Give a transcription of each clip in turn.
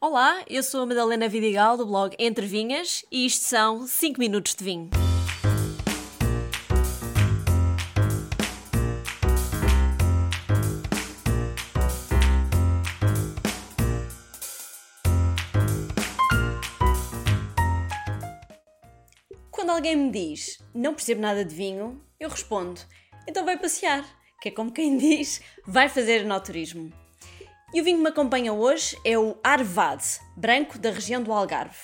Olá, eu sou a Madalena Vidigal do blog Entre Vinhas e isto são 5 minutos de vinho. Quando alguém me diz não percebo nada de vinho, eu respondo então vai passear, que é como quem diz vai fazer enoturismo. E o vinho que me acompanha hoje é o Arvad, branco da região do Algarve.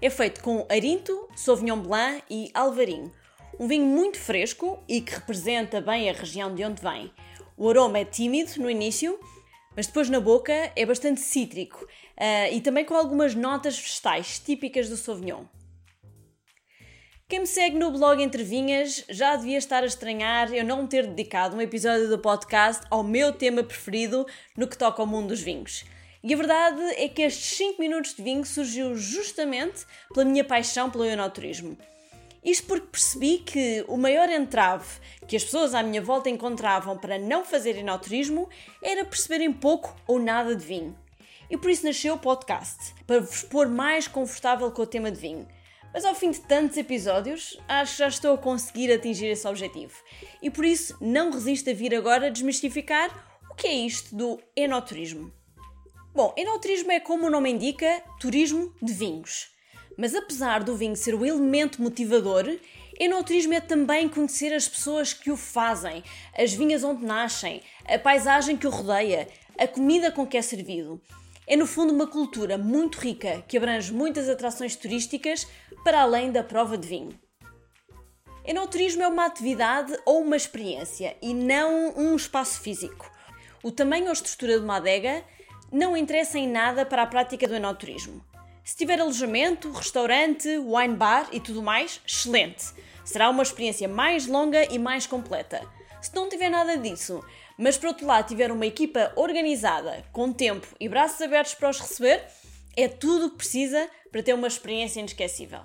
É feito com Arinto, Sauvignon Blanc e Alvarinho. Um vinho muito fresco e que representa bem a região de onde vem. O aroma é tímido no início, mas depois na boca é bastante cítrico uh, e também com algumas notas vegetais típicas do Sauvignon. Quem me segue no blog Entre Vinhas já devia estar a estranhar eu não ter dedicado um episódio do podcast ao meu tema preferido no que toca ao mundo dos vinhos. E a verdade é que estes 5 minutos de vinho surgiu justamente pela minha paixão pelo enoturismo. Isto porque percebi que o maior entrave que as pessoas à minha volta encontravam para não fazer enoturismo era perceberem pouco ou nada de vinho. E por isso nasceu o podcast, para vos pôr mais confortável com o tema de vinho. Mas ao fim de tantos episódios, acho que já estou a conseguir atingir esse objetivo. E por isso não resisto a vir agora desmistificar o que é isto do enoturismo. Bom, enoturismo é como o nome indica, turismo de vinhos. Mas apesar do vinho ser o elemento motivador, enoturismo é também conhecer as pessoas que o fazem, as vinhas onde nascem, a paisagem que o rodeia, a comida com que é servido. É no fundo uma cultura muito rica que abrange muitas atrações turísticas para além da prova de vinho. Enoturismo é uma atividade ou uma experiência e não um espaço físico. O tamanho ou estrutura de uma adega não interessa em nada para a prática do enoturismo. Se tiver alojamento, restaurante, wine bar e tudo mais, excelente! Será uma experiência mais longa e mais completa. Se não tiver nada disso, mas por outro lado tiver uma equipa organizada, com tempo e braços abertos para os receber, é tudo o que precisa para ter uma experiência inesquecível.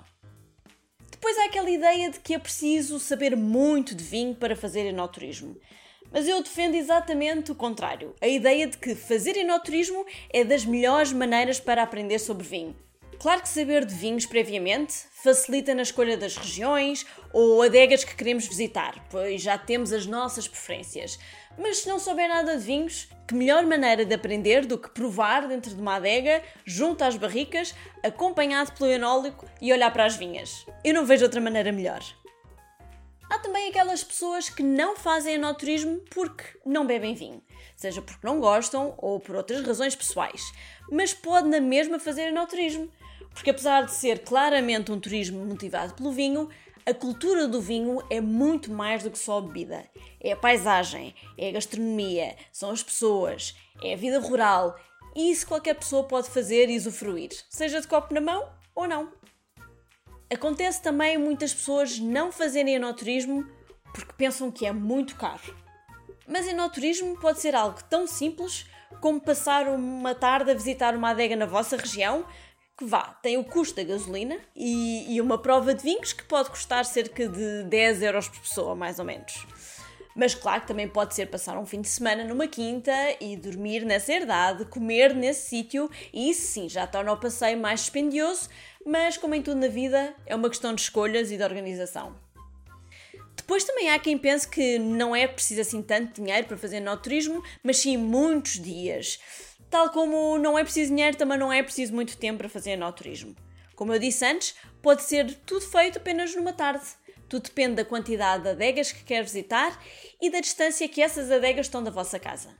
Depois há aquela ideia de que é preciso saber muito de vinho para fazer enoturismo. Mas eu defendo exatamente o contrário. A ideia de que fazer enoturismo é das melhores maneiras para aprender sobre vinho. Claro que saber de vinhos previamente facilita na escolha das regiões ou adegas que queremos visitar, pois já temos as nossas preferências. Mas se não souber nada de vinhos, que melhor maneira de aprender do que provar dentro de uma adega, junto às barricas, acompanhado pelo enólico e olhar para as vinhas? Eu não vejo outra maneira melhor. Há também aquelas pessoas que não fazem enoturismo porque não bebem vinho, seja porque não gostam ou por outras razões pessoais, mas pode na mesma fazer enoturismo, porque apesar de ser claramente um turismo motivado pelo vinho, a cultura do vinho é muito mais do que só a bebida. É a paisagem, é a gastronomia, são as pessoas, é a vida rural. E isso qualquer pessoa pode fazer e usufruir, seja de copo na mão ou não. Acontece também muitas pessoas não fazerem enoturismo porque pensam que é muito caro. Mas enoturismo pode ser algo tão simples como passar uma tarde a visitar uma adega na vossa região, que vá, tem o custo da gasolina e, e, uma prova de vinhos que pode custar cerca de 10 euros por pessoa, mais ou menos. Mas claro que também pode ser passar um fim de semana numa quinta e dormir nessa herdade, comer nesse sítio, e isso sim já torna o passeio mais dispendioso, mas como em tudo na vida, é uma questão de escolhas e de organização. Depois também há quem pense que não é preciso assim tanto dinheiro para fazer no turismo, mas sim muitos dias. Tal como não é preciso dinheiro, também não é preciso muito tempo para fazer enoturismo. Como eu disse antes, pode ser tudo feito apenas numa tarde. Tudo depende da quantidade de adegas que quer visitar e da distância que essas adegas estão da vossa casa.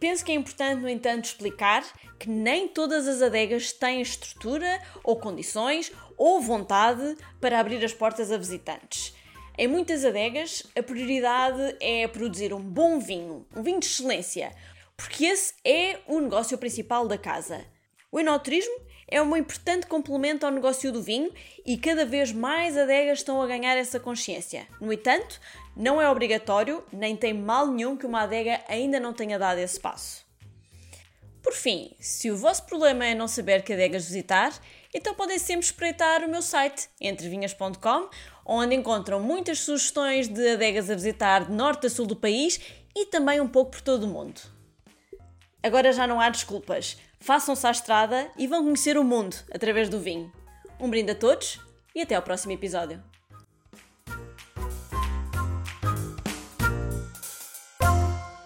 Penso que é importante, no entanto, explicar que nem todas as adegas têm estrutura ou condições ou vontade para abrir as portas a visitantes. Em muitas adegas, a prioridade é produzir um bom vinho, um vinho de excelência, porque esse é o negócio principal da casa. O enoturismo é um importante complemento ao negócio do vinho e cada vez mais adegas estão a ganhar essa consciência. No entanto, não é obrigatório, nem tem mal nenhum que uma adega ainda não tenha dado esse passo. Por fim, se o vosso problema é não saber que adegas visitar, então podem sempre espreitar o meu site, entrevinhas.com, onde encontram muitas sugestões de adegas a visitar de norte a sul do país e também um pouco por todo o mundo. Agora já não há desculpas. Façam-se à estrada e vão conhecer o mundo através do vinho. Um brinde a todos e até ao próximo episódio.